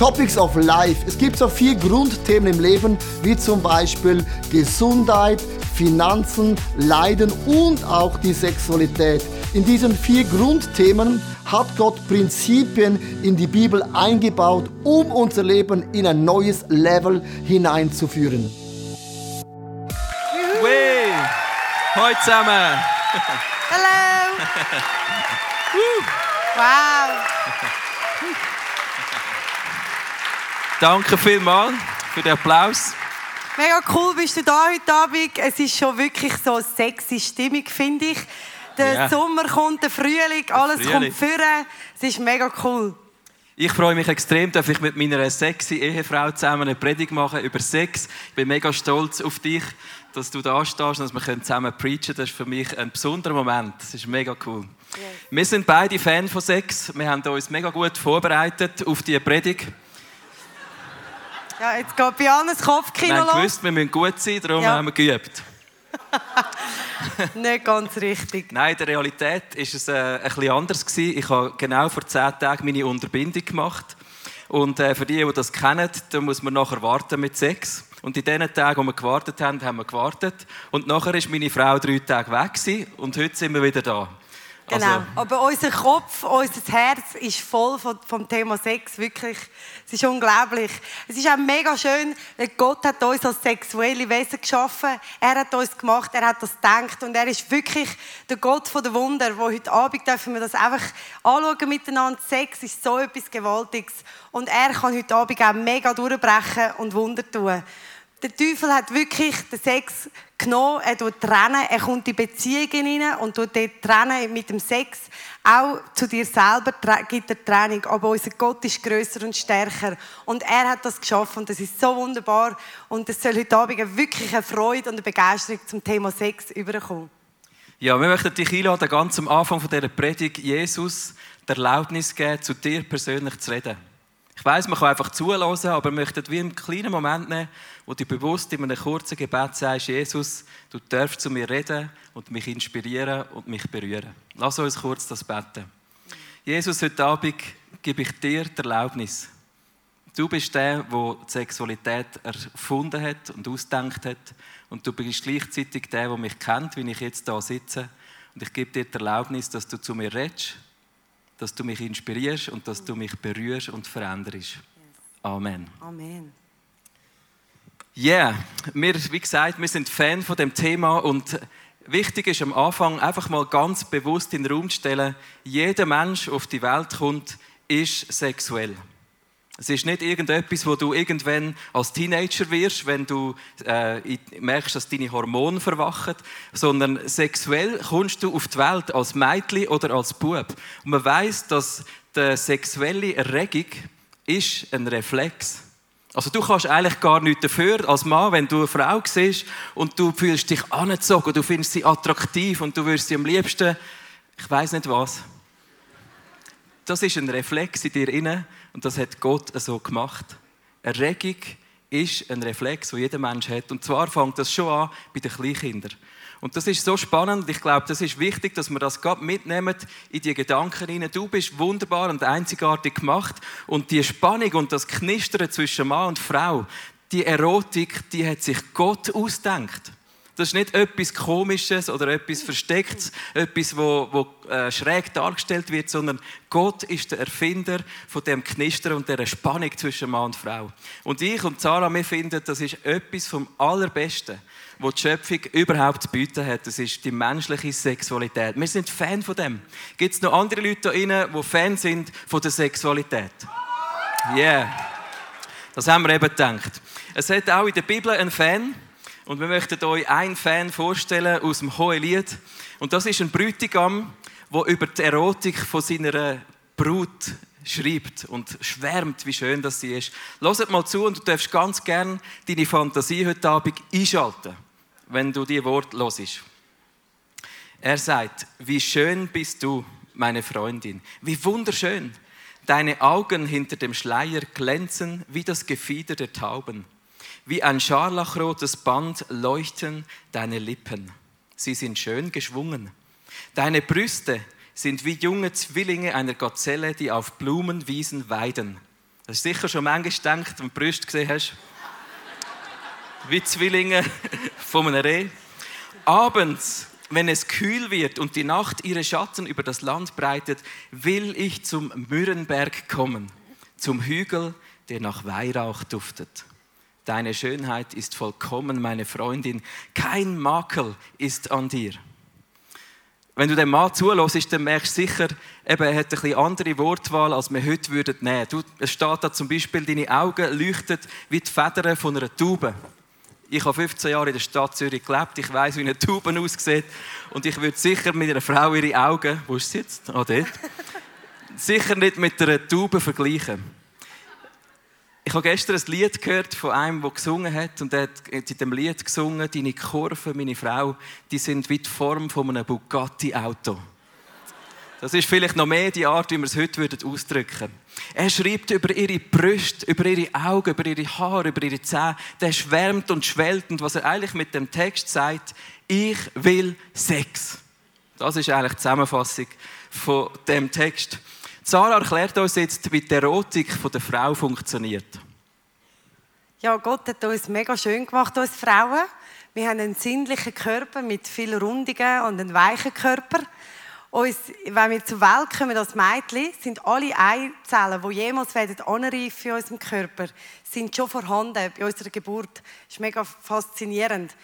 Topics of Life. Es gibt so vier Grundthemen im Leben, wie zum Beispiel Gesundheit, Finanzen, Leiden und auch die Sexualität. In diesen vier Grundthemen hat Gott Prinzipien in die Bibel eingebaut, um unser Leben in ein neues Level hineinzuführen. Wee! Hallo zusammen! Hallo! wow! Danke vielmals für den Applaus. Mega cool bist du da heute Abend. Es ist schon wirklich so eine sexy Stimmung, finde ich. Der Ja. Sommer kommt, der Frühling, alles Frühling. kommt führen. Es ist mega cool. Ich freue mich extrem, dass ich mit meiner sexy Ehefrau zusammen eine Predigt mache über Sex. Ich bin mega stolz auf dich, dass du da stehst und dass wir können zusammen preachen Das ist für mich ein besonderer Moment. Das ist mega cool. Wir sind beide Fan von Sex. Wir haben uns mega gut vorbereitet auf diese Predigt. Ja, jetzt geht bei Wir Kopfkino los. gewusst, wir müssen gut sein, darum Ja. haben wir geübt. Nicht ganz richtig. Nein, in der Realität ist es äh, ein bisschen anders gewesen. Ich habe genau vor zehn Tagen meine Unterbindung gemacht. Und äh, für die, die das kennen, da muss man nachher warten mit Sex. Und in den Tagen, wo wir gewartet haben, haben wir gewartet. Und nachher ist meine Frau drei Tage weg gewesen, und heute sind wir wieder da. Genau. Also, Aber unser Kopf, unser Herz ist voll von, vom Thema Sex. Wirklich. Es ist unglaublich. Es ist auch mega schön, Gott hat uns als sexuelle Wesen geschaffen. Er hat uns gemacht, er hat das gedacht. Und er ist wirklich der Gott der Wunder, wo heute Abend dürfen wir das einfach anschauen miteinander. Sex ist so etwas Gewaltiges. Und er kann heute Abend auch mega durchbrechen und Wunder tun. Der Teufel hat wirklich den Sex genommen, er tut trennen, er kommt in Beziehungen rein und tut dort trennen mit dem Sex. Auch zu dir selber gibt er Trennung, aber unser Gott ist größer und stärker und er hat das geschaffen und das ist so wunderbar und es soll heute Abend wirklich eine Freude und eine Begeisterung zum Thema Sex überkommen. ja, wir möchten dich einladen, ganz am Anfang dieser Predigt Jesus die Erlaubnis geben, zu dir persönlich zu reden. Ich weiß, man kann einfach zulassen, aber wir möchten wie einen kleinen Moment nehmen, wo du bewusst in einem kurzen Gebet sagst, Jesus, du darfst zu mir reden und mich inspirieren und mich berühren. Lass uns kurz das beten. Jesus, heute Abend gebe ich dir die Erlaubnis. Du bist der, der die Sexualität erfunden hat und ausgedacht hat. Und du bist gleichzeitig der, der mich kennt, wie ich jetzt da sitze. Und ich gebe dir die Erlaubnis, dass du zu mir redest, dass du mich inspirierst und dass du mich berührst und veränderst. Amen. Amen. Ja, yeah. wir, wie gesagt, wir sind Fan von dem Thema und wichtig ist am Anfang einfach mal ganz bewusst in den Raum zu stellen, jeder Mensch, auf die Welt kommt, ist sexuell. Es ist nicht irgendetwas, wo du irgendwann als Teenager wirst, wenn du äh, merkst, dass deine Hormone verwachen, sondern sexuell kommst du auf die Welt als Mädchen oder als Bub. Und man weiß, dass die sexuelle Erregung ist ein Reflex. Also du kannst eigentlich gar nichts dafür als Mann, wenn du eine Frau siehst und du fühlst dich angezogen, du findest sie attraktiv und du würdest sie am liebsten, ich weiß nicht was. Das ist ein Reflex in dir inne und das hat Gott so gemacht. Erregung ist ein Reflex, den jeder Mensch hat. Und zwar fängt das schon an bei den Kleinkindern. Und das ist so spannend. Ich glaube, das ist wichtig, dass wir das gerade mitnehmen in die Gedanken hinein. Du bist wunderbar und einzigartig gemacht. Und die Spannung und das Knistern zwischen Mann und Frau, die Erotik, die hat sich Gott ausgedacht. Das ist nicht etwas Komisches oder etwas Verstecktes, etwas, wo, wo äh, schräg dargestellt wird, sondern Gott ist der Erfinder von dem Knistern und der Spannung zwischen Mann und Frau. Und ich und Sarah, wir finden, das ist etwas vom Allerbesten, was die Schöpfung überhaupt zu bieten hat. Das ist die menschliche Sexualität. Wir sind Fan von dem. Gibt es noch andere Leute da drinnen, die Fan sind von der Sexualität? Yeah. Das haben wir eben gedacht. Es hat auch in der Bibel einen Fan. Und wir möchten euch einen Fan vorstellen aus dem Hohelied. Und das ist ein Bräutigam, der über die Erotik von seiner Brut schreibt und schwärmt, wie schön das sie ist. Hört mal zu und du darfst ganz gern deine Fantasie heute Abend einschalten, wenn du die Wort hörst. Er sagt, wie schön bist du, meine Freundin, wie wunderschön. Deine Augen hinter dem Schleier glänzen wie das Gefieder der Tauben. Wie ein scharlachrotes Band leuchten deine Lippen. Sie sind schön geschwungen. Deine Brüste sind wie junge Zwillinge einer Gazelle, die auf Blumenwiesen weiden. Hast du sicher schon manchmal gedacht, wenn du Brüste gesehen hast? Wie Zwillinge von einem Reh. Abends, wenn es kühl wird und die Nacht ihre Schatten über das Land breitet, will ich zum Mürrenberg kommen, zum Hügel, der nach Weihrauch duftet. Deine Schönheit ist vollkommen, meine Freundin. Kein Makel ist an dir. Wenn du dem Mann zulässt, dann merkst du sicher, eben, er hat ein bisschen andere Wortwahl, als wir heute würden nehmen. Du, es steht da zum Beispiel, deine Augen leuchten wie die Federn von einer Taube. Ich habe 15 Jahre in der Stadt Zürich gelebt. Ich weiß, wie eine Taube aussieht. Und ich würde sicher mit einer Frau ihre Augen, wo ist sie jetzt? Ah, dort. sicher nicht mit einer Taube vergleichen. Ich habe gestern ein Lied gehört von einem, der gesungen hat. Und er hat in diesem Lied gesungen, deine Kurven, meine Frau, die sind wie die Form von einem Bugatti-Auto. Das ist vielleicht noch mehr die Art, wie wir es heute ausdrücken würden. Er schreibt über ihre Brüste, über ihre Augen, über ihre Haare, über ihre Zähne. Der schwärmt und schwellt. Und was er eigentlich mit dem Text sagt, ich will Sex. Das ist eigentlich die Zusammenfassung von dem Text. Sarah erklärt uns jetzt, wie die Erotik der Frau funktioniert. Ja, Gott hat uns mega schön gemacht, uns Frauen. Wir haben einen sinnlichen Körper mit vielen Rundungen und einen weichen Körper. Uns, wenn wir zur Welt kommen als Mädchen, sind alle Eizellen, die jemals werden anreifen in unserem Körper, sind schon vorhanden bei unserer Geburt. Das ist mega faszinierend.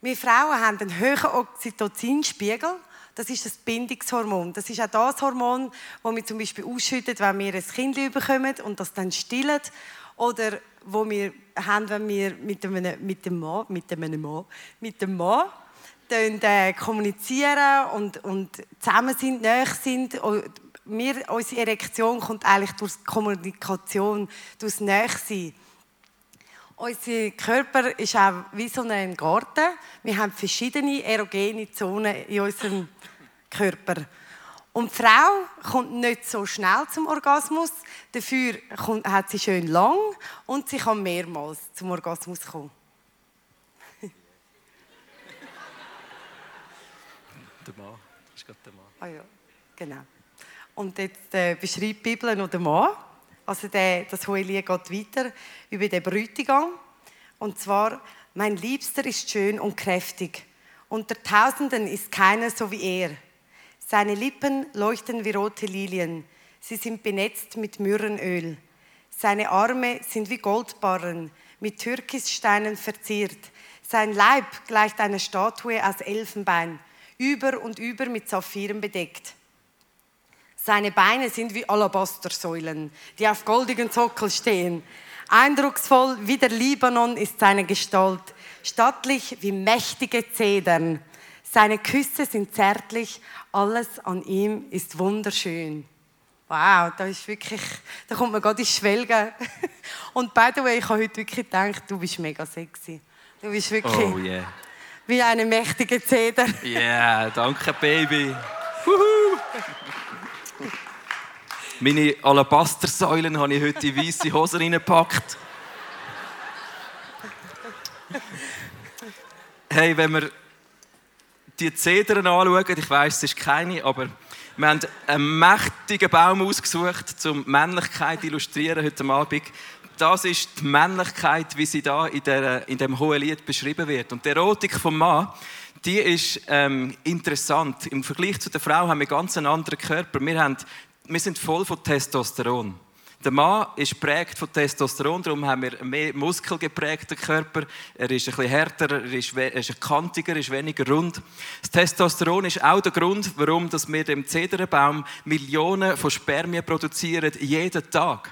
Wir Frauen haben einen hohen Oxytocinspiegel das ist das Bindungshormon. Das ist auch das Hormon, das wir zum Beispiel ausschütten, wenn wir ein Kind bekommen und das dann stillt. Oder wo wir haben, wenn wir mit einem, mit dem Mann, mit einem Mann, mit dem Mann äh, kommunizieren und, und zusammen sind, näher sind. Wir, unsere Erektion kommt eigentlich durch Kommunikation, durch das. Unser Körper ist auch wie so ein Garten. Wir haben verschiedene erogene Zonen in unserem Körper. Und die Frau kommt nicht so schnell zum Orgasmus, dafür hat sie schön lang und sie kann mehrmals zum Orgasmus kommen. der Mann, das ist gerade der Mann. Ah ja, genau. Und jetzt äh, beschreibt die Bibel noch den Mann. Also der, das Hohelied geht weiter über den Bräutigam. Und zwar, mein Liebster ist schön und kräftig. Unter Tausenden ist keiner so wie er. Seine Lippen leuchten wie rote Lilien. Sie sind benetzt mit Myrrenöl. Seine Arme sind wie Goldbarren, mit Türkissteinen verziert. Sein Leib gleicht einer Statue aus Elfenbein, über und über mit Saphiren bedeckt. Seine Beine sind wie Alabastersäulen, die auf goldigen Sockel stehen. Eindrucksvoll wie der Libanon ist seine Gestalt, stattlich wie mächtige Zedern. Seine Küsse sind zärtlich, alles an ihm ist wunderschön. Wow, da ist wirklich, da kommt man gerade ins Schwelgen. Und by the way, ich habe heute wirklich gedacht, du bist mega sexy. Du bist wirklich oh, yeah. wie eine mächtige Zeder. Ja, yeah, danke Baby. Meine Alabastersäulen habe ich heute in weiße Hosen reingepackt. Hey, wenn wir die Zedern anschauen, ich weiß, es ist keine, aber wir haben einen mächtigen Baum ausgesucht, um Männlichkeit zu illustrieren heute Abend. Das ist die Männlichkeit, wie sie da in, der, in dem hohen Lied beschrieben wird. Und die Erotik vom Mann, die ist ähm, interessant. Im Vergleich zu der Frau haben wir ganz einen anderen Körper. Wir haben wir sind voll von Testosteron. Der Mann ist prägt von Testosteron, darum haben wir einen mehr muskelgeprägten Körper. Er ist bisschen härter, er ist, er ist kantiger, er ist weniger rund. Das Testosteron ist auch der Grund, warum wir dem Zedernbaum Millionen von Spermien produzieren, jeden Tag.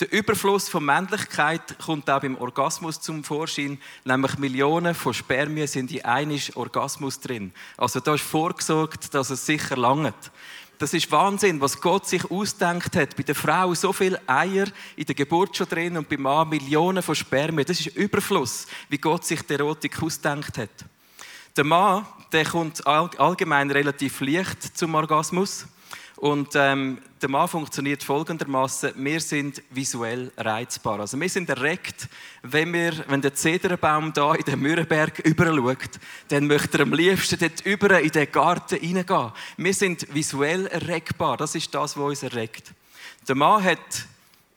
Der Überfluss von Männlichkeit kommt auch beim Orgasmus zum Vorschein, nämlich Millionen von Spermien sind in einem Orgasmus drin. Also da ist vorgesorgt, dass es sicher langt. Das ist Wahnsinn, was Gott sich ausdenkt hat. Bei der Frau so viele Eier in der Geburt schon drin und beim Mann Millionen von Spermien. Das ist Überfluss, wie Gott sich die Erotik ausdenkt hat. Der Mann, der kommt allgemein relativ leicht zum Orgasmus. Und ähm, der Mann funktioniert folgendermaßen: Wir sind visuell reizbar. Also wir sind erregt, wenn, wir, wenn der Zederbaum da in den Mürrenberg überschaut, dann möchte er am liebsten dort über in den Garten hineingehen. Wir sind visuell erregbar. Das ist das, was uns erregt. Der Mann hat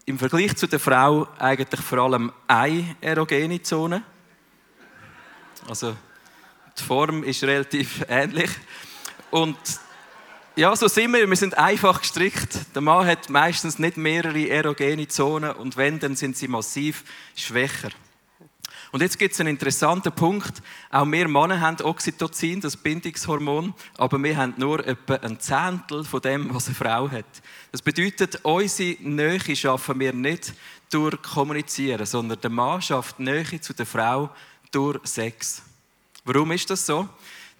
im Vergleich zu der Frau eigentlich vor allem eine erogene Zone. Also die Form ist relativ ähnlich. Und ja, so sind wir. Wir sind einfach gestrickt. Der Mann hat meistens nicht mehrere erogene Zonen und wenn, dann sind sie massiv schwächer. Und jetzt gibt es einen interessanten Punkt. Auch wir Männer haben Oxytocin, das Bindungshormon, aber wir haben nur etwa ein Zehntel von dem, was eine Frau hat. Das bedeutet, unsere Nähe schaffen wir nicht durch Kommunizieren, sondern der Mann schafft Nähe zu der Frau durch Sex. Warum ist das so?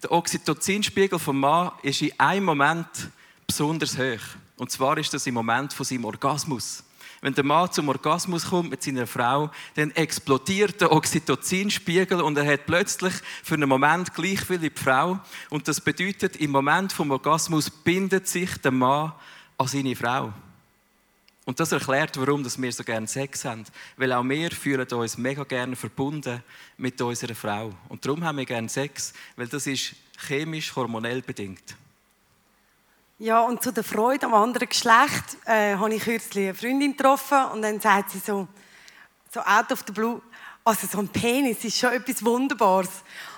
Der Oxytocinspiegel vom Mann ist in einem Moment besonders hoch. Und zwar ist das im Moment von seinem Orgasmus. Wenn der Mann zum Orgasmus kommt mit seiner Frau, dann explodiert der Oxytocinspiegel und er hat plötzlich für einen Moment gleich viel wie die Frau. Und das bedeutet, im Moment vom Orgasmus bindet sich der Mann an seine Frau. Und das erklärt, warum wir so gerne Sex haben. Weil auch wir fühlen uns mega gerne verbunden mit unserer Frau. Und darum haben wir gerne Sex, weil das ist chemisch, hormonell bedingt. Ja, und zu der Freude am anderen Geschlecht äh, habe ich kürzlich eine Freundin getroffen und dann sagt sie so, so out of the blue, also so ein Penis ist schon etwas Wunderbares.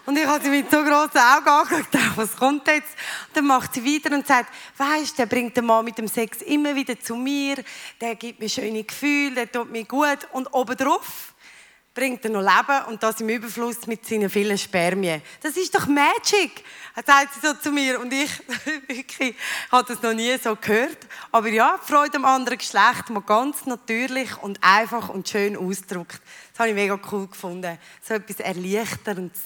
Und ich habe sie mit so grossen Augen angeschaut, was kommt jetzt? Und dann macht sie weiter und sagt, weißt, der bringt den Mann mit dem Sex immer wieder zu mir, der gibt mir schöne Gefühle, der tut mir gut und obendrauf bringt er noch Leben und das im Überfluss mit seinen vielen Spermien. Das ist doch Magic, sagt sie so zu mir. Und ich wirklich habe das noch nie so gehört. Aber ja, Freude am anderen Geschlecht, man ganz natürlich und einfach und schön ausdrückt. Das habe ich mega cool gefunden. So etwas Erleichterndes.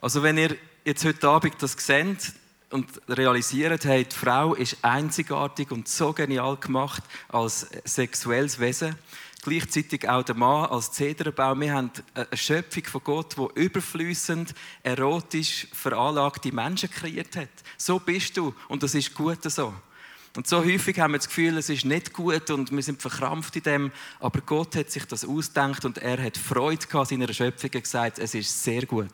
Also wenn ihr jetzt heute Abend das seht, und realisiert haben, die Frau ist einzigartig und so genial gemacht als sexuelles Wesen. Gleichzeitig auch der Mann als Zederbaum. Wir haben eine Schöpfung von Gott, die überflüssend, erotisch veranlagte Menschen kreiert hat. So bist du und das ist gut so. Und so häufig haben wir das Gefühl, es ist nicht gut und wir sind verkrampft in dem. Aber Gott hat sich das ausgedacht und er hat Freude gehabt seiner Schöpfung gesagt, es ist sehr gut.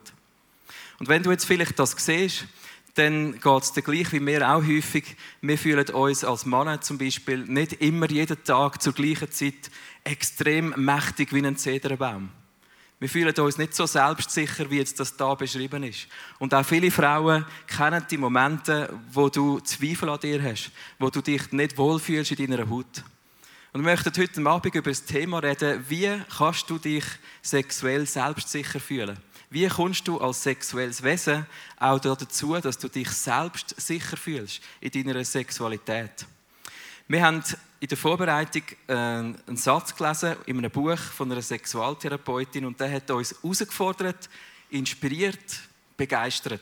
Und wenn du jetzt vielleicht das siehst, dann geht es dir gleich wie mir auch häufig. Wir fühlen uns als Männer zum Beispiel nicht immer jeden Tag zur gleichen Zeit extrem mächtig wie ein Zederbaum. Wir fühlen uns nicht so selbstsicher, wie jetzt das da beschrieben ist. Und auch viele Frauen kennen die Momente, wo du Zweifel an dir hast, wo du dich nicht wohlfühlst in deiner Haut. Und wir möchten heute Abend über das Thema reden, wie kannst du dich sexuell selbstsicher fühlen? Wie kommst du als sexuelles Wesen auch dazu, dass du dich selbst sicher fühlst in deiner Sexualität? Wir haben in der Vorbereitung äh, einen Satz gelesen in einem Buch von einer Sexualtherapeutin und der hat uns herausgefordert, inspiriert, begeistert.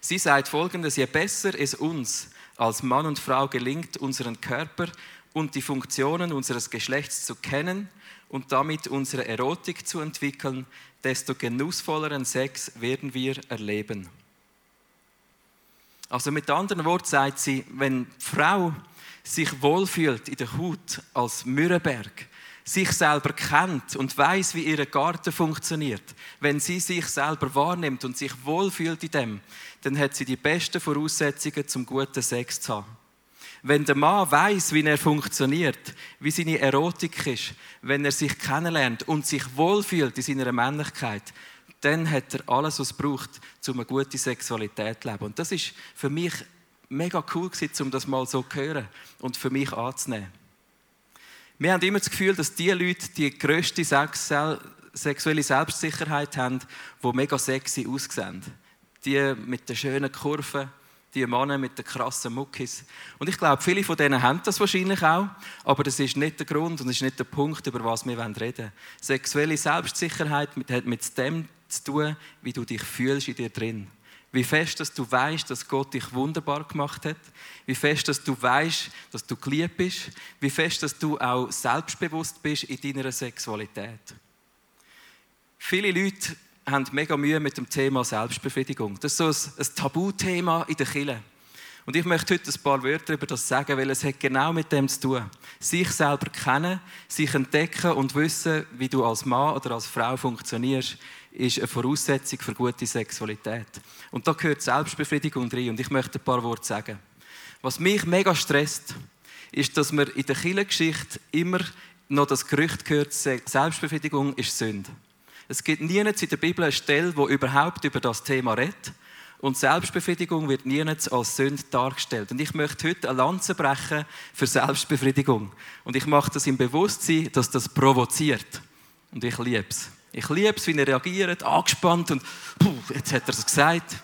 Sie sagt folgendes: Je besser es uns als Mann und Frau gelingt, unseren Körper und die Funktionen unseres Geschlechts zu kennen und damit unsere Erotik zu entwickeln, desto genussvolleren Sex werden wir erleben. Also mit anderen Worten sagt sie, wenn die Frau sich wohlfühlt in der Haut als Mürrenberg, sich selber kennt und weiß, wie ihr Garten funktioniert, wenn sie sich selber wahrnimmt und sich wohlfühlt in dem, dann hat sie die besten Voraussetzungen zum guten Sex zu haben. Wenn der Mann weiß, wie er funktioniert, wie seine Erotik ist, wenn er sich kennenlernt und sich wohlfühlt in seiner Männlichkeit, dann hat er alles, was es braucht, um eine gute Sexualität zu leben. Und das ist für mich mega cool gewesen, um das mal so zu hören und für mich anzunehmen. Wir haben immer das Gefühl, dass die Leute die grösste sexuelle Selbstsicherheit haben, die mega sexy aussehen. Die mit den schönen Kurven, die Männer mit den krassen Muckis. Und ich glaube, viele von denen haben das wahrscheinlich auch, aber das ist nicht der Grund und das ist nicht der Punkt, über was wir reden wollen. Sexuelle Selbstsicherheit hat mit dem zu tun, wie du dich fühlst in dir drin. Wie fest, dass du weißt, dass Gott dich wunderbar gemacht hat. Wie fest, dass du weißt, dass du geliebt bist. Wie fest, dass du auch selbstbewusst bist in deiner Sexualität. Viele Leute haben mega Mühe mit dem Thema Selbstbefriedigung. Das ist so ein, Tabuthema in der Kirche. Und ich möchte heute ein paar Wörter über das sagen, weil es hat genau mit dem zu tun. Sich selber kennen, sich entdecken und wissen, wie du als Mann oder als Frau funktionierst, ist eine Voraussetzung für gute Sexualität. Und da gehört Selbstbefriedigung rein. Und ich möchte ein paar Worte sagen. Was mich mega stresst, ist, dass man in der Kirchengeschichte immer noch das Gerücht gehört, Selbstbefriedigung ist Sünde. Es gibt nirgends in der Bibel eine Stelle, wo überhaupt über das Thema redet. Und Selbstbefriedigung wird nirgends als Sünde dargestellt. Und ich möchte heute eine Lanze brechen für Selbstbefriedigung. Und ich mache das im Bewusstsein, dass das provoziert. Und ich liebe es. Ich liebe es, wie er reagiert, angespannt und puh, jetzt hat er es gesagt.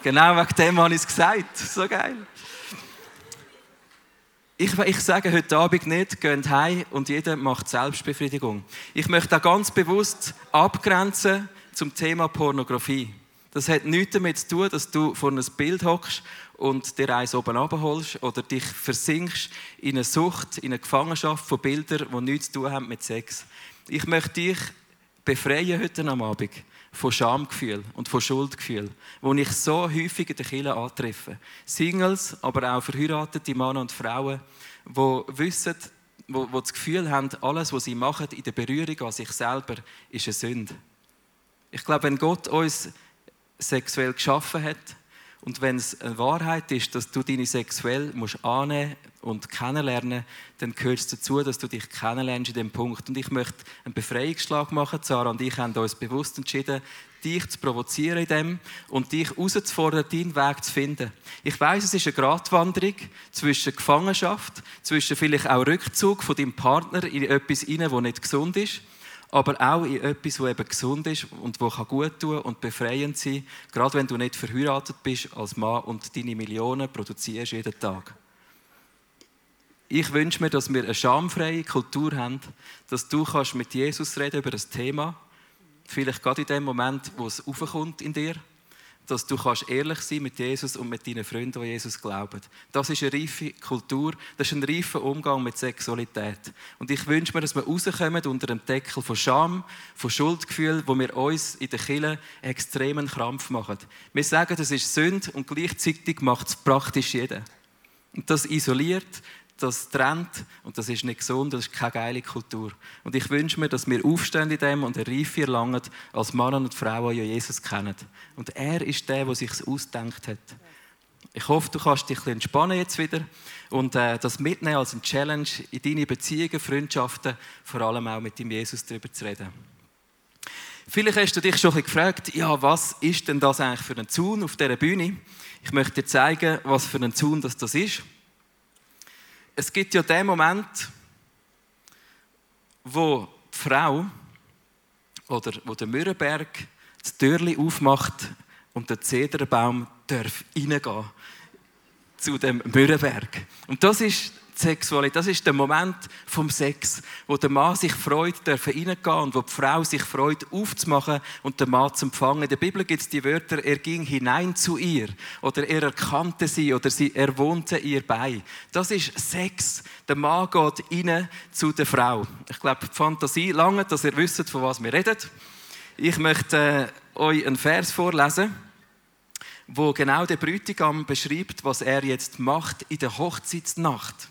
Genau wegen dem habe ich es gesagt. So geil. Ich, ich, sage heute Abend nicht, geht heim und jeder macht Selbstbefriedigung. Ich möchte auch ganz bewusst abgrenzen zum Thema Pornografie. Das hat nichts damit zu tun, dass du vor einem Bild hockst und dir eins oben abholst oder dich versinkst in eine Sucht, in eine Gefangenschaft von Bildern, die nichts zu tun haben mit Sex. Ich möchte dich befreien heute Abend von Schamgefühl und von Schuldgefühl, wo ich so häufig in der Kirche antreffe. Singles, aber auch verheiratete Männer und Frauen, die wissen, wo, wo das Gefühl haben, alles, was sie machen in der Berührung an sich selber, ist eine Sünde. Ich glaube, wenn Gott uns sexuell geschaffen hat. Und wenn es eine Wahrheit ist, dass du deine sexuell musst annehmen und kennenlernen, dann gehört es dazu, dass du dich kennenlernst in dem Punkt. Und ich möchte einen Befreiungsschlag machen. Sarah und ich haben uns bewusst entschieden, dich zu provozieren in dem und dich herauszufordern, deinen Weg zu finden. Ich weiß, es ist eine Gratwanderung zwischen Gefangenschaft, zwischen vielleicht auch Rückzug von deinem Partner in etwas hinein, das nicht gesund ist aber auch in etwas, das eben gesund ist und wo gut tun und befreiend sein. Gerade wenn du nicht verheiratet bist als Mann und deine Millionen produzierst jeden Tag. Ich wünsche mir, dass wir eine schamfreie Kultur haben, dass du mit Jesus reden über das Thema, vielleicht gerade in dem Moment, wo es aufkommt in dir dass du kannst ehrlich sein mit Jesus und mit deinen Freunden, die Jesus glauben. Das ist eine reife Kultur, das ist ein reifer Umgang mit Sexualität. Und ich wünsche mir, dass wir rauskommen unter dem Deckel von Scham, von Schuldgefühl, wo wir uns in der Kirche extremen Krampf machen. Wir sagen, das ist Sünde und gleichzeitig macht es praktisch jeder. Und das isoliert, das trennt und das ist nicht gesund, das ist keine geile Kultur. Und ich wünsche mir, dass wir aufstehen in dem und eine Reife erlangen als Männer und Frauen, die Jesus kennen. Und er ist der, der sich ausdenkt hat. Ich hoffe, du kannst dich ein entspannen jetzt wieder und äh, das mitnehmen als eine Challenge in deine Beziehungen, Freundschaften, vor allem auch mit dem Jesus darüber zu reden. Vielleicht hast du dich schon ein gefragt, ja, was ist denn das eigentlich für ein Zaun auf dieser Bühne? Ich möchte dir zeigen, was für ein Zaun das, das ist es gibt ja den Moment, wo die Frau oder wo der Mürrenberg das Türli aufmacht und der Zederbaum darf reingehen zu dem Mürrenberg. Und das ist Sexualität. Das ist der Moment vom Sex, wo der Mann sich freut, dürfen reingehen und wo die Frau sich freut, aufzumachen und den Mann zu empfangen. In der Bibel gibt es die Wörter, er ging hinein zu ihr oder er erkannte sie oder sie, er wohnte ihr bei. Das ist Sex. Der Mann geht rein zu der Frau. Ich glaube, die Fantasie lange, dass ihr wisst, von was wir reden. Ich möchte äh, euch einen Vers vorlesen wo genau der Bräutigam beschreibt, was er jetzt macht in der Hochzeitsnacht.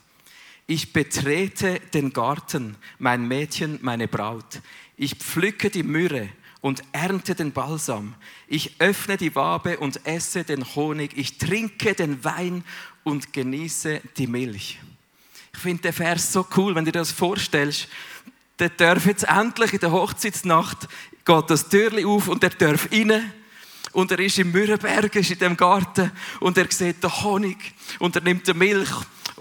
Ich betrete den Garten, mein Mädchen, meine Braut. Ich pflücke die Myrrhe und ernte den Balsam. Ich öffne die Wabe und esse den Honig. Ich trinke den Wein und genieße die Milch. Ich finde den Vers so cool, wenn du dir das vorstellst. Der darf jetzt endlich in der Hochzeitsnacht geht das Türli auf und er darf rein. Und er ist im Mürrenberg, ist in dem Garten und er sieht den Honig und er nimmt die Milch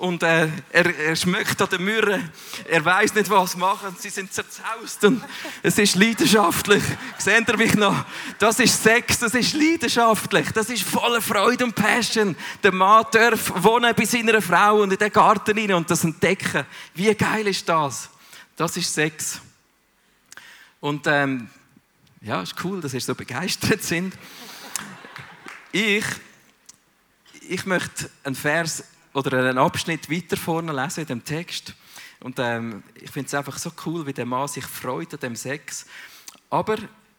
und äh, er, er schmeckt an der Myrrhe. Er weiß nicht, was machen. Sie sind zerzaust und es ist leidenschaftlich. Seht ihr mich noch? Das ist Sex, das ist leidenschaftlich, das ist voller Freude und Passion. Der Mann darf wohnen bei seiner Frau und in den Garten rein und das entdecken. Wie geil ist das? Das ist Sex. Und ähm, ja, ist cool, dass ihr so begeistert sind. Ich, ich möchte einen Vers oder einen Abschnitt weiter vorne lesen in dem Text. Und ähm, ich finde es einfach so cool, wie der Mann sich freut an dem Sex. Aber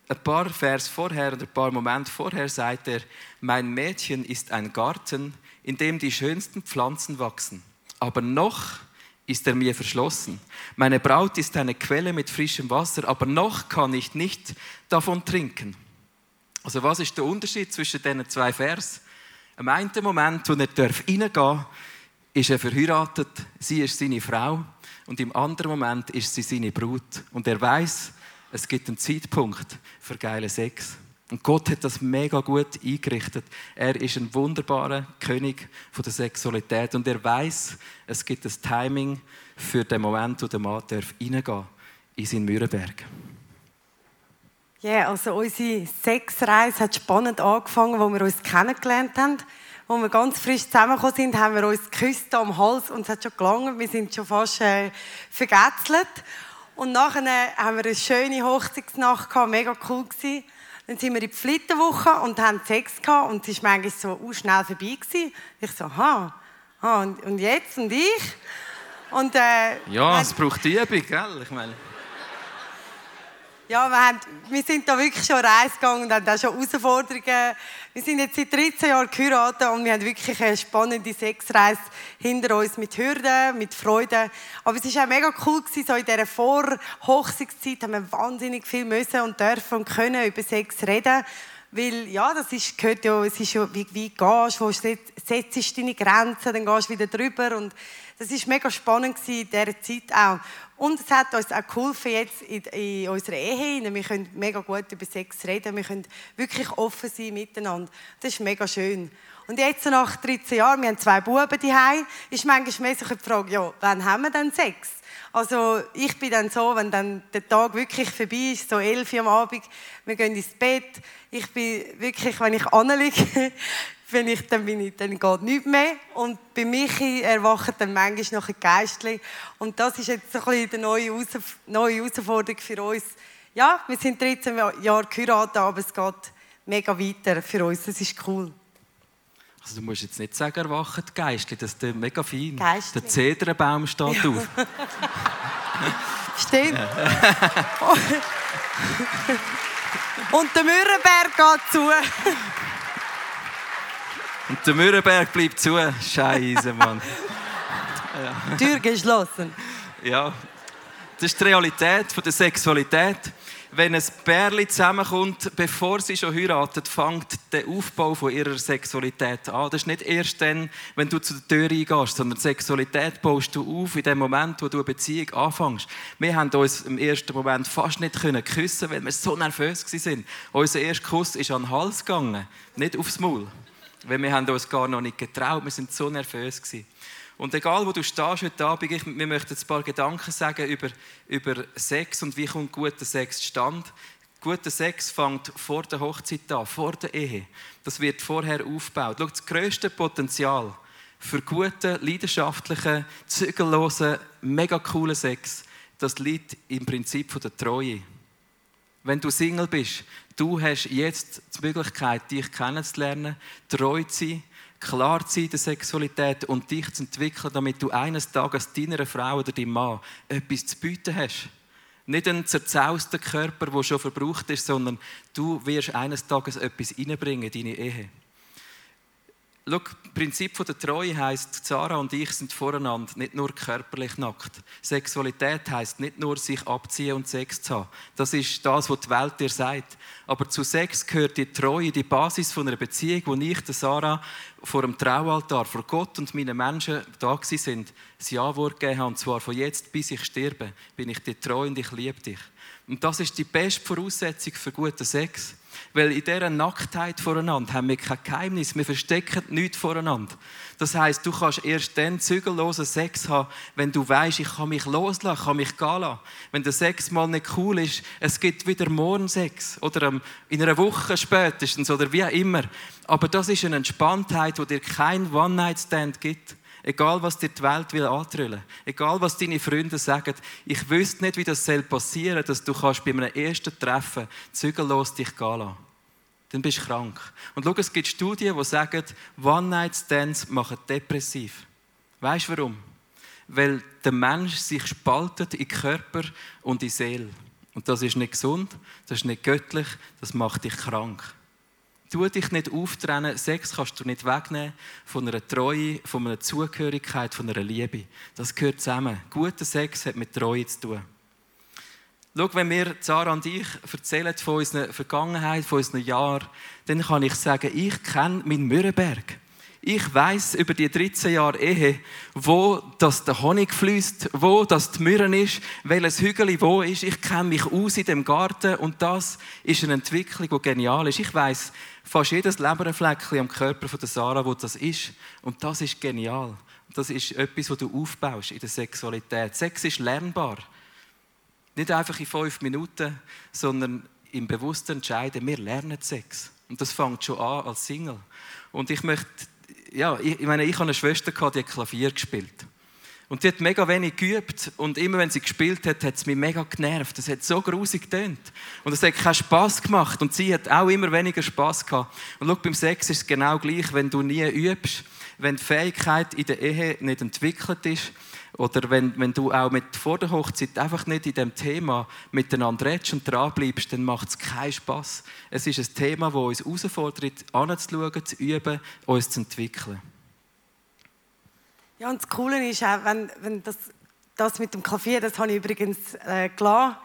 ein paar Vers vorher und ein paar Momente vorher sagt er, mein Mädchen ist ein Garten, in dem die schönsten Pflanzen wachsen. Aber noch ist er mir verschlossen. Meine Braut ist eine Quelle mit frischem Wasser, aber noch kann ich nicht davon trinken. Also was ist der Unterschied zwischen diesen zwei Vers? Am einen Moment, wo er reingehen darf, ist er verheiratet, sie ist seine Frau und im anderen Moment ist sie seine Brut. Und er weiß, es gibt einen Zeitpunkt für geile Sex. Und Gott hat das mega gut eingerichtet. Er ist ein wunderbarer König von der Sexualität und er weiß, es gibt ein Timing für den Moment, wo der Mann reingehen darf in seinen Mührenberg. Ja, yeah, also unsere Sexreise hat spannend angefangen, wo wir uns kennengelernt haben. Wo wir ganz frisch zusammengekommen sind, haben wir uns geküsst am Hals und es hat schon gelangt. Wir sind schon fast äh, vergetzelt. Und nachher haben wir eine schöne Hochzeitsnacht gehabt, mega cool gewesen. Dann sind wir in die Flitterwoche und haben Sex gehabt und es war manchmal so schnell vorbei gewesen. Ich so, aha, ah, und, und jetzt und ich? Und, äh, ja, es braucht Übung, gell? Ich meine. Ja, wir, haben, wir sind da wirklich schon Reise gegangen und haben auch schon Herausforderungen. Wir sind jetzt seit 13 Jahren geheiratet und wir haben wirklich eine spannende Sexreise hinter uns mit Hürden, mit Freude. Aber es war auch mega cool, gewesen, so in dieser Vorhochzeitszeit haben wir wahnsinnig viel müssen und dürfen und können über Sex reden. Weil, ja, das ist, gehört ja, es ist ja, wie, wie gehst, wo setzt deine Grenzen, dann gehst du wieder drüber und das war mega spannend in dieser Zeit auch. Und es hat uns auch geholfen jetzt in, in unserer Ehe. Wir können mega gut über Sex reden. Wir können wirklich offen sein miteinander. Das ist mega schön. Und jetzt nach 13 Jahren, wir haben zwei Buben daheim, ist manchmal so die Frage, ja, wann haben wir denn Sex? Also ich bin dann so, wenn dann der Tag wirklich vorbei ist, so 11 Uhr am Abend, wir gehen ins Bett. Ich bin wirklich, wenn ich anliege, wenn ich, dann, bin ich, dann geht nichts mehr. Und bei Michi erwacht dann manchmal noch ein Geistchen. Und das ist jetzt so ein bisschen die neue, neue Herausforderung für uns. Ja, wir sind 13 Jahre geheiratet, aber es geht mega weiter für uns. Das ist cool. Also du musst jetzt nicht sagen, erwachen die Geistchen, das ist mega fein. Geistchen. Der Zedernbaum steht ja. auf. Stimmt. Und der Mürrenberg geht zu. Und der Mürrenberg bleibt zu. Scheiße, Mann. Ja. Tür geschlossen. Ja, das ist die Realität der Sexualität. Wenn ein Pärchen zusammenkommt, bevor sie schon heiratet, fängt der Aufbau von ihrer Sexualität an. Das ist nicht erst dann, wenn du zu der Tür eingehst, sondern Sexualität baust du auf in dem Moment, wo du eine Beziehung anfängst. Wir haben uns im ersten Moment fast nicht können küssen, weil wir so nervös waren. Unser erster Kuss ist an den Hals gegangen, nicht aufs Maul. Weil wir haben uns gar noch nicht getraut, wir sind so nervös gewesen. Und egal, wo du stehst heute Abend, ich, wir möchten ein paar Gedanken sagen über, über Sex und wie kommt guter Sex zustande. Guter Sex fängt vor der Hochzeit an, vor der Ehe. Das wird vorher aufgebaut. Schau, das grösste Potenzial für guten, leidenschaftlichen, zügellosen, mega coolen Sex, das liegt im Prinzip der Treue. Wenn du Single bist, du hast jetzt die Möglichkeit, dich kennenzulernen, treu zu sein, klar zu sein in der Sexualität und dich zu entwickeln, damit du eines Tages deiner Frau oder deinem Mann etwas zu bieten hast. Nicht einen zerzausten Körper, der schon verbraucht ist, sondern du wirst eines Tages etwas in deine Ehe. Schau, das Prinzip der Treue heisst, Sarah und ich sind voreinander nicht nur körperlich nackt. Sexualität heisst nicht nur sich abziehen und Sex zu haben. Das ist das, was die Welt dir sagt. Aber zu Sex gehört die Treue, die Basis von einer Beziehung, wo ich, Sarah, vor dem Traualtar, vor Gott und meinen Menschen da sind, das Ja-Wort gegeben habe. Und zwar von jetzt bis ich sterbe, bin ich dir treu und ich liebe dich. Und das ist die beste Voraussetzung für guten Sex. Weil in dieser Nacktheit voreinander haben wir kein Geheimnis. Wir verstecken nichts voreinander. Das heißt, du kannst erst dann zügellosen Sex haben, wenn du weißt, ich kann mich loslassen, ich kann mich gehen lassen. Wenn der Sex mal nicht cool ist, es gibt wieder morgen Sex. Oder in einer Woche spätestens oder wie auch immer. Aber das ist eine Entspanntheit, wo dir kein One-Night-Stand gibt. Egal, was dir die Welt will antrüllen. Egal, was deine Freunde sagen. Ich wüsste nicht, wie das passieren soll, dass du kannst bei einem ersten Treffen zügellos dich gehen lassen. Dann bist du krank. Und schau, es gibt Studien, die sagen, One-Night-Stands machen depressiv. Weißt du warum? Weil der Mensch sich spaltet in Körper und in Seele. Und das ist nicht gesund, das ist nicht göttlich, das macht dich krank. Tu dich nicht auftrennen. Sex kannst du nicht wegnehmen von einer Treue, von einer Zugehörigkeit, von einer Liebe. Das gehört zusammen. Guter Sex hat mit Treue zu tun. Schau, wenn wir, Sarah und ich, erzählen von unserer Vergangenheit, von unseren Jahren, dann kann ich sagen, ich kenne meinen Mürrenberg. Ich weiß über die 13 Jahre Ehe, wo das der Honig fließt, wo das die Mürren ist, welches Hügel wo ist. Ich kenne mich aus in dem Garten und das ist eine Entwicklung, die genial ist. Ich weiß fast jedes Leberfleckchen am Körper von der Sarah, wo das ist. Und das ist genial. Das ist etwas, was du aufbaust in der Sexualität. Sex ist lernbar. Nicht einfach in fünf Minuten, sondern im bewussten Entscheiden, wir lernen Sex. Und das fängt schon an als Single. Und ich möchte ja, ich, ich meine, ich hatte eine Schwester, die hat Klavier gespielt. Und die hat mega wenig geübt. Und immer wenn sie gespielt hat, hat es mich mega genervt. Das hat so grusig getönt. Und es hat keinen Spass gemacht. Und sie hat auch immer weniger Spass gehabt. Und schau, beim Sex ist es genau gleich. Wenn du nie übst, wenn die Fähigkeit in der Ehe nicht entwickelt ist, oder wenn, wenn du auch mit vor der Hochzeit einfach nicht in dem Thema miteinander redest und dranbleibst, dann macht es keinen Spass. Es ist ein Thema, das uns herausfordert, anzuschauen, zu üben, uns zu entwickeln. Ja, und das Coole ist auch, wenn, wenn das, das mit dem Klavier, das habe ich übrigens äh, gelassen.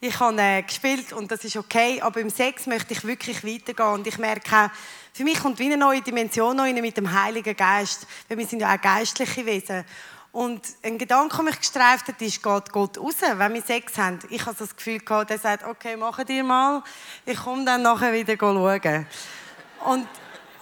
Ich habe äh, gespielt und das ist okay, aber im Sex möchte ich wirklich weitergehen und ich merke auch, für mich kommt wie eine neue Dimension rein mit dem Heiligen Geist, weil wir sind ja auch geistliche Wesen und ein Gedanke, der mich gestreift hat, ist, geht Gott raus, wenn wir Sex haben? Ich habe das Gefühl gehabt, er sagt, okay, mach dir mal, ich komme dann nachher wieder schauen. Und,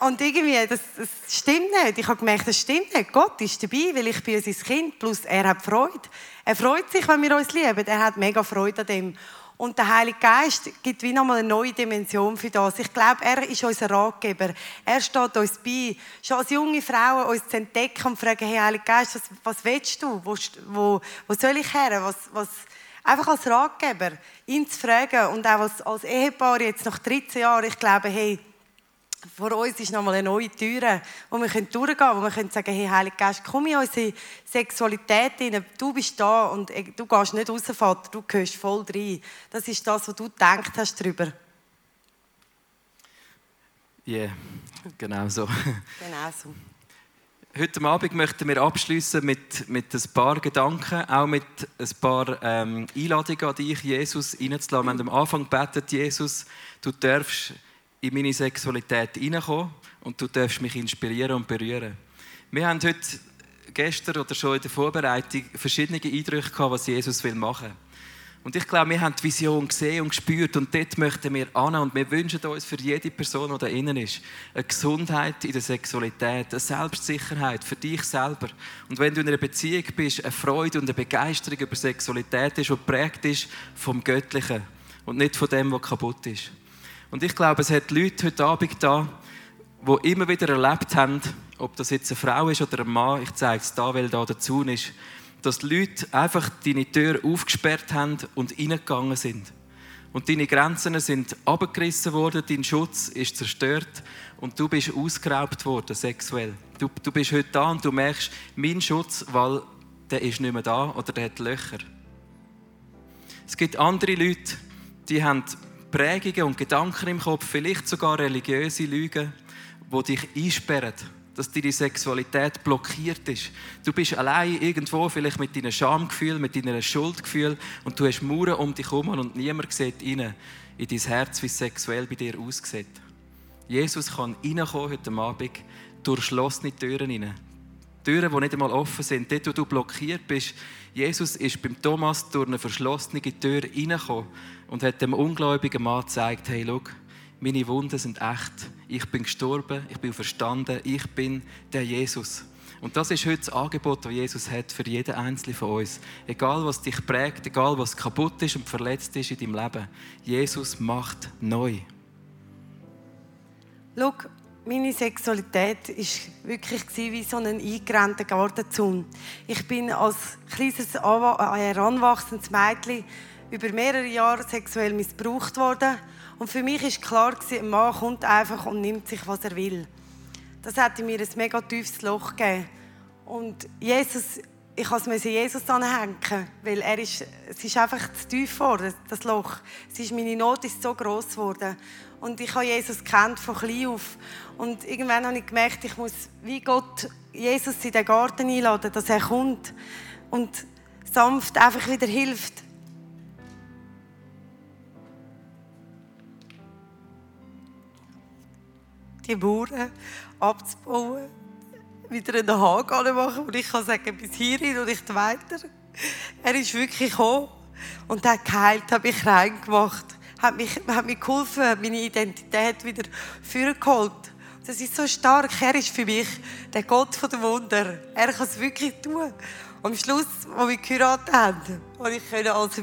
und irgendwie, das, das stimmt nicht. Ich habe gemerkt, das stimmt nicht. Gott ist dabei, weil ich bin sein Kind, plus er hat Freude. Er freut sich, wenn wir uns lieben. Er hat mega Freude an dem. Und der Heilige Geist gibt wie nochmal eine neue Dimension für das. Ich glaube, er ist unser Ratgeber. Er steht uns bei, schon als junge Frauen uns zu entdecken und fragen, hey, Heilige Geist, was, was willst du? Wo, wo, wo soll ich her? Was, was, einfach als Ratgeber, ihn zu fragen und auch als, als Ehepaar jetzt nach 13 Jahren, ich glaube, hey, vor uns ist nochmal eine neue Tür, wo wir durchgehen können, wo wir können sagen, hey, Heilige Geist, komm in unsere Sexualität hinein. Du bist da und du gehst nicht raus, Vater, du gehst voll rein. Das ist das, was du gedacht hast darüber. Ja, yeah, genau so. Genau so. Heute Abend möchten wir abschließen mit, mit ein paar Gedanken, auch mit ein paar ähm, Einladungen an dich, Jesus, reinzulassen. Wir haben am Anfang gebetet, Jesus, du darfst in meine Sexualität hineinkommen und du darfst mich inspirieren und berühren. Wir haben heute, gestern oder schon in der Vorbereitung, verschiedene Eindrücke gehabt, was Jesus will machen will. Und ich glaube, wir haben die Vision gesehen und gespürt und dort möchten wir an und wir wünschen uns für jede Person, die da innen ist, eine Gesundheit in der Sexualität, eine Selbstsicherheit für dich selber. Und wenn du in einer Beziehung bist, eine Freude und eine Begeisterung über Sexualität ist, die geprägt ist vom Göttlichen und nicht von dem, was kaputt ist. Und ich glaube, es hat Leute heute Abend da, die immer wieder erlebt haben, ob das jetzt eine Frau ist oder ein Mann, ich zeige es da, weil da dazu ist, dass Leute einfach deine Tür aufgesperrt haben und reingegangen sind. Und deine Grenzen sind abgerissen worden, dein Schutz ist zerstört und du bist ausgeraubt worden, sexuell. Du, du bist heute da und du merkst, mein Schutz, weil der ist nicht mehr da oder der hat Löcher. Es gibt andere Leute, die haben Prägungen und Gedanken im Kopf, vielleicht sogar religiöse Lügen, die dich einsperren, dass deine Sexualität blockiert ist. Du bist allein irgendwo, vielleicht mit deinem Schamgefühl, mit deinem Schuldgefühl und du hast Mauern um dich herum und niemand sieht rein in dein Herz, wie es sexuell bei dir aussieht. Jesus kann reinkommen heute Abend durch geschlossene Türen rein. Türen, die nicht einmal offen sind. Dort, wo du blockiert bist. Jesus ist beim Thomas durch eine verschlossene Tür reingekommen und hat dem ungläubigen Mann gezeigt, hey, schau, meine Wunden sind echt. Ich bin gestorben, ich bin verstanden, ich bin der Jesus. Und das ist heute das Angebot, das Jesus hat für jeden Einzelnen von uns. Egal, was dich prägt, egal, was kaputt ist und verletzt ist in deinem Leben. Jesus macht neu. Schau, meine Sexualität war wirklich wie so ein eingerannter Gartenzaun. Ich bin als kleines, äh, heranwachsendes Mädchen über mehrere Jahre sexuell missbraucht worden. Und für mich war klar, ein Mann kommt einfach und nimmt sich, was er will. Das hat mir ein mega tiefes Loch gegeben. Und Jesus, ich musste es Jesus anhängen, weil er ist, es ist einfach zu tief geworden, das Loch. Es ist, meine Not ist so groß geworden. Und ich habe Jesus kennt von klein auf. Und irgendwann habe ich gemerkt, ich muss wie Gott Jesus in den Garten einladen, dass er kommt und sanft einfach wieder hilft. Die Mauern abzubauen, wieder einen Haken machen und ich kann sagen, bis hierhin und nicht weiter. Er ist wirklich gekommen und hat geheilt, hat mich reingemacht, hat, mich, hat mir geholfen, meine Identität wieder vorgeholt. Das ist so stark. Er ist für mich der Gott der Wunder. Er kann es wirklich tun. Und am Schluss, als wir geheiratet haben, konnte ich als,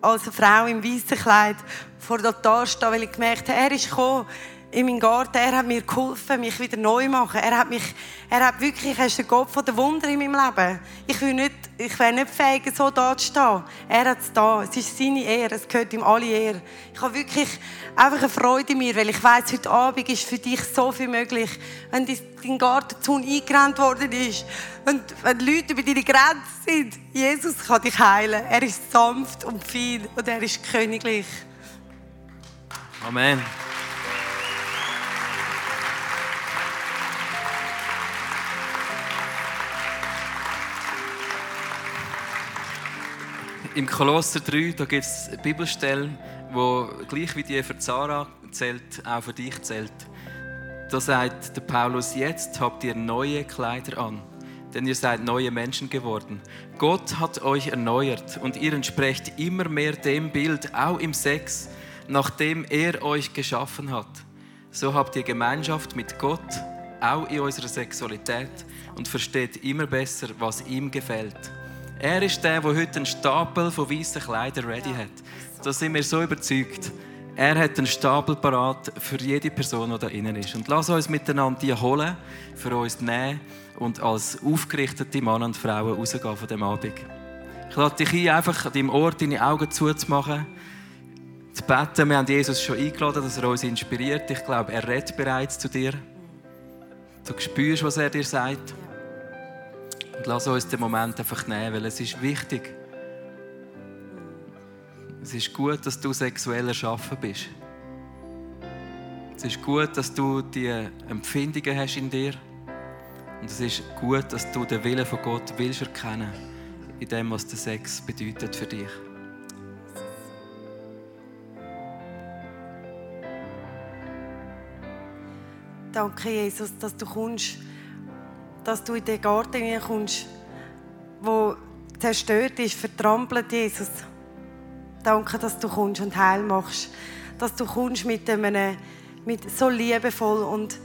als eine Frau im weißen Kleid vor der Altar stehen, weil ich gemerkt habe, er ist gekommen in meinem Garten. Er hat mir geholfen, mich wieder neu zu machen. Er hat mich, er hat wirklich, er ist der Gott von der Wunder in meinem Leben. Ich will nicht, ich wäre nicht fähig, so da zu stehen. Er hat es da. Es ist seine Ehre. Es gehört ihm alle Ehre. Ich habe wirklich einfach eine Freude in mir, weil ich weiß, heute Abend ist für dich so viel möglich. Wenn dein Gartenzaun eingerannt worden ist und wenn Leute über deine Grenzen sind, Jesus kann dich heilen. Er ist sanft und fein und er ist königlich. Amen. Im Kolosser 3 da gibt es Bibelstellen, wo gleich wie die für Zara zählt, auch für dich zählt. Da sagt der Paulus: Jetzt habt ihr neue Kleider an, denn ihr seid neue Menschen geworden. Gott hat euch erneuert und ihr entsprecht immer mehr dem Bild, auch im Sex, nach dem er euch geschaffen hat. So habt ihr Gemeinschaft mit Gott, auch in unserer Sexualität und versteht immer besser, was ihm gefällt. Er ist der, der heute einen Stapel von weißen Kleidern ready hat. Da sind wir so überzeugt. Er hat einen Stapel parat für jede Person, die da innen ist. Und lass uns miteinander die holen, für uns nehmen und als aufgerichtete Männer und Frauen rausgehen von dem Abend. Ich lade dich ein, einfach an deinem Ort deine Augen zuzumachen, zu beten. Wir haben Jesus schon eingeladen, dass er uns inspiriert. Ich glaube, er redet bereits zu dir. Du spürst, was er dir sagt. Und lass uns den Moment einfach nehmen, weil es ist wichtig. Es ist gut, dass du sexuell erschaffen bist. Es ist gut, dass du die Empfindungen hast in dir. Und es ist gut, dass du den Willen von Gott willst erkennen, in dem, was der Sex bedeutet für dich. Danke, Jesus, dass du kommst dass du in den Garten kommst, wo zerstört ist, vertrampelt, Jesus. Danke, dass du kommst und Heil machst. Dass du kommst mit einem, mit so liebevoll und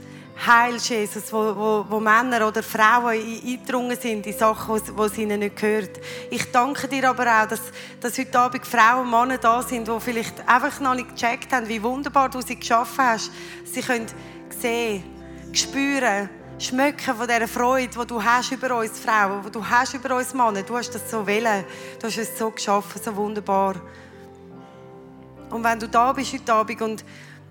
heilst, Jesus, wo, wo, wo Männer oder Frauen eingedrungen sind in Sachen, die es ihnen nicht gehört. Ich danke dir aber auch, dass, dass heute Abend Frauen und Männer da sind, die vielleicht einfach noch nicht gecheckt haben, wie wunderbar du sie geschaffen hast. Sie können sehen, spüren, schmecken von dieser Freude, die du hast über uns Frauen, die du hast über uns Männer. Du hast das so wollen. Du hast es so geschaffen, so wunderbar. Und wenn du da bist heute Abend und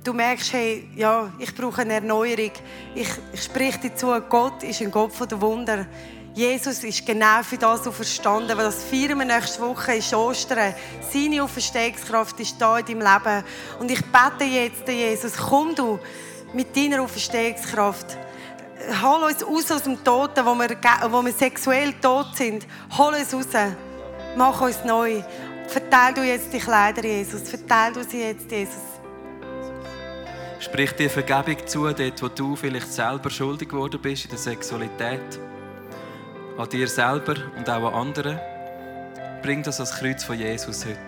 du merkst, hey, ja, ich brauche eine Erneuerung. Ich, ich spreche dir zu, Gott ist ein Gott der Wunder. Jesus ist genau für das so verstanden, weil das feiern wir nächste Woche ist Ostern. Seine Auferstehungskraft ist da in deinem Leben. Und ich bete jetzt, Jesus, komm du mit deiner Auferstehungskraft hol uns raus aus dem Toten, wo wir, wo wir sexuell tot sind. Hol uns raus. Mach uns neu. Verteil du jetzt die Kleider, Jesus. Verteil du sie jetzt, Jesus. Sprich dir Vergebung zu, dort, wo du vielleicht selber schuldig geworden bist in der Sexualität. An dir selber und auch an anderen. Bring das als Kreuz von Jesus heute.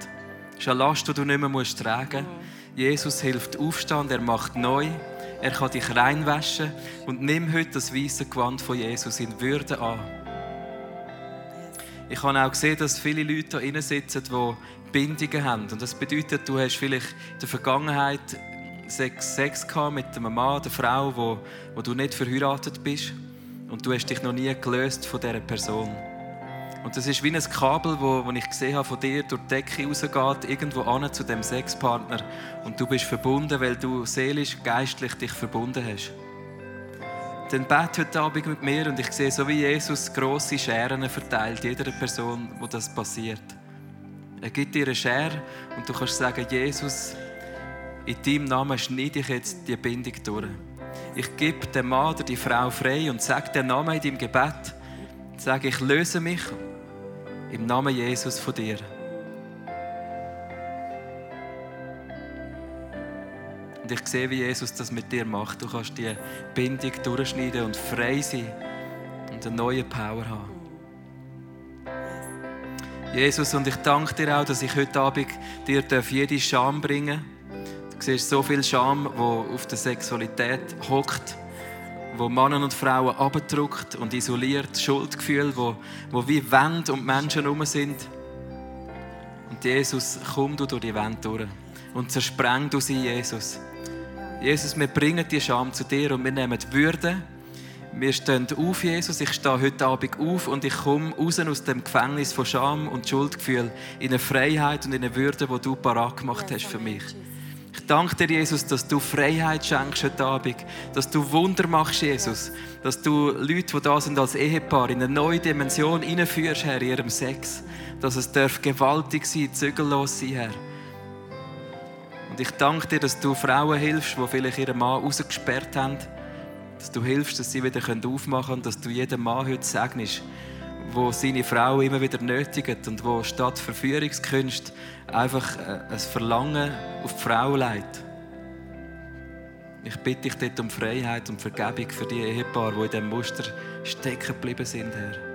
Das ist eine Last, die du nicht mehr tragen musst. Jesus hilft Aufstand, er macht neu. Er kann dich reinwaschen und nimm heute das weiße Gewand von Jesus in Würde an. Ich habe auch gesehen, dass viele Leute hier sitzen, die Bindungen haben. Und das bedeutet, du hast vielleicht in der Vergangenheit Sex, Sex mit einem Mann, einer Frau, wo, wo du nicht verheiratet bist. Und du hast dich noch nie gelöst von dieser Person. Und das ist wie ein Kabel, wo, wo ich gesehen habe, von dir durch die Decke rausgeht, irgendwo an zu dem Sexpartner. Und du bist verbunden, weil du seelisch, geistlich dich verbunden hast. Dann bete heute Abend mit mir und ich sehe, so wie Jesus grosse Scheren verteilt, jeder Person, wo das passiert. Er gibt dir eine Schere und du kannst sagen, Jesus, in deinem Namen schneide ich jetzt die Bindung durch. Ich gebe dem Mann oder die Frau frei und sage den Namen in deinem Gebet. Sage, ich löse mich im Namen Jesus von dir. Und ich sehe, wie Jesus das mit dir macht. Du kannst die Bindung durchschneiden und frei sein und eine neue Power haben. Jesus, und ich danke dir auch, dass ich heute Abend dir jede Scham bringen darf. Du siehst so viel Scham, wo auf der Sexualität hockt, wo Männer und Frauen abdruckt und isoliert, Schuldgefühl, wo, wo wie Wände und Menschen herum sind. Und Jesus, komm du durch die Wände durch und zerspreng du sie, Jesus. Jesus, wir bringen die Scham zu dir und wir nehmen die Würde wir stehen auf, Jesus. Ich stehe heute Abend auf und ich komme raus aus dem Gefängnis von Scham und Schuldgefühl in eine Freiheit und in eine Würde, die du parat gemacht hast für mich. Ich danke dir, Jesus, dass du Freiheit schenkst heute Abend, dass du Wunder machst, Jesus, dass du Leute, die da sind als Ehepaar, in eine neue Dimension hineinführst, Herr, in ihrem Sex, dass es darf gewaltig sein, zügellos sein, Herr. Und ich danke dir, dass du Frauen hilfst, die vielleicht ihren Mann rausgesperrt haben, dass du hilfst, dass sie wieder aufmachen können dass du jedem Mann heute segnest, wo seine Frau immer wieder nötigt und wo statt Verführungskünste einfach äh, ein Verlangen auf die Frau leitet. Ich bitte dich dort um Freiheit und Vergebung für die Ehepaare, die in diesem Muster stecken geblieben sind, Herr.